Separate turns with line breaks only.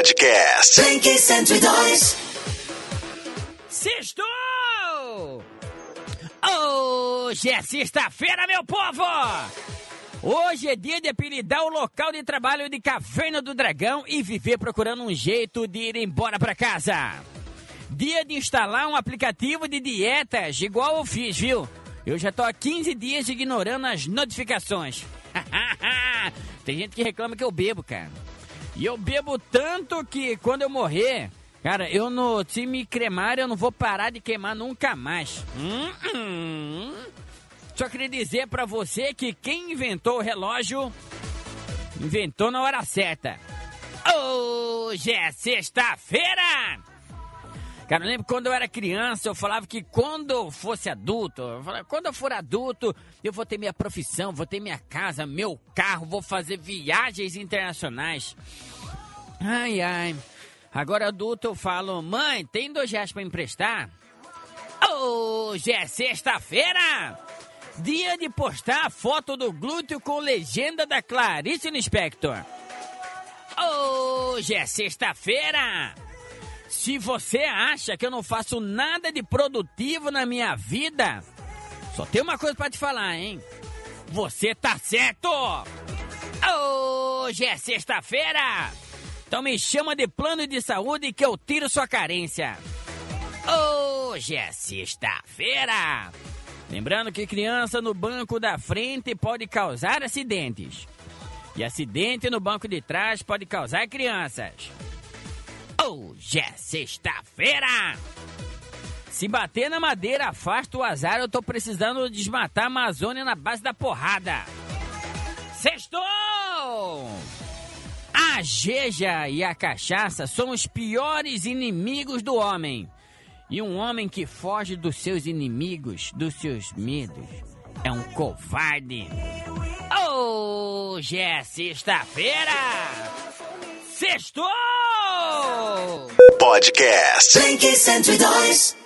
Podcast.
Blink 102.
Sextou! Hoje é sexta-feira, meu povo! Hoje é dia de apelidar o local de trabalho de Caverna do Dragão e viver procurando um jeito de ir embora pra casa. Dia de instalar um aplicativo de dietas, igual eu fiz, viu? Eu já tô há 15 dias ignorando as notificações. Tem gente que reclama que eu bebo, cara. E eu bebo tanto que quando eu morrer, cara, eu no se me cremar, eu não vou parar de queimar nunca mais. Hum, hum. Só queria dizer pra você que quem inventou o relógio inventou na hora certa. Hoje é sexta-feira! Cara, eu lembro quando eu era criança, eu falava que quando eu fosse adulto, eu falava, quando eu for adulto, eu vou ter minha profissão, vou ter minha casa, meu carro, vou fazer viagens internacionais. Ai, ai. Agora adulto eu falo, mãe, tem dois reais pra emprestar? Hoje é sexta-feira! Dia de postar a foto do glúteo com legenda da Clarice Lispector. Hoje é sexta-feira! Se você acha que eu não faço nada de produtivo na minha vida, só tem uma coisa pra te falar, hein? Você tá certo! Hoje é sexta-feira! Então me chama de plano de saúde que eu tiro sua carência. Hoje é sexta-feira! Lembrando que criança no banco da frente pode causar acidentes. E acidente no banco de trás pode causar crianças. Hoje é sexta-feira! Se bater na madeira, afasta o azar. Eu tô precisando desmatar a Amazônia na base da porrada. Sextou! A geja e a cachaça são os piores inimigos do homem. E um homem que foge dos seus inimigos, dos seus medos, é um covarde. Hoje é sexta-feira! Sextou!
Podcast.
Blink 102.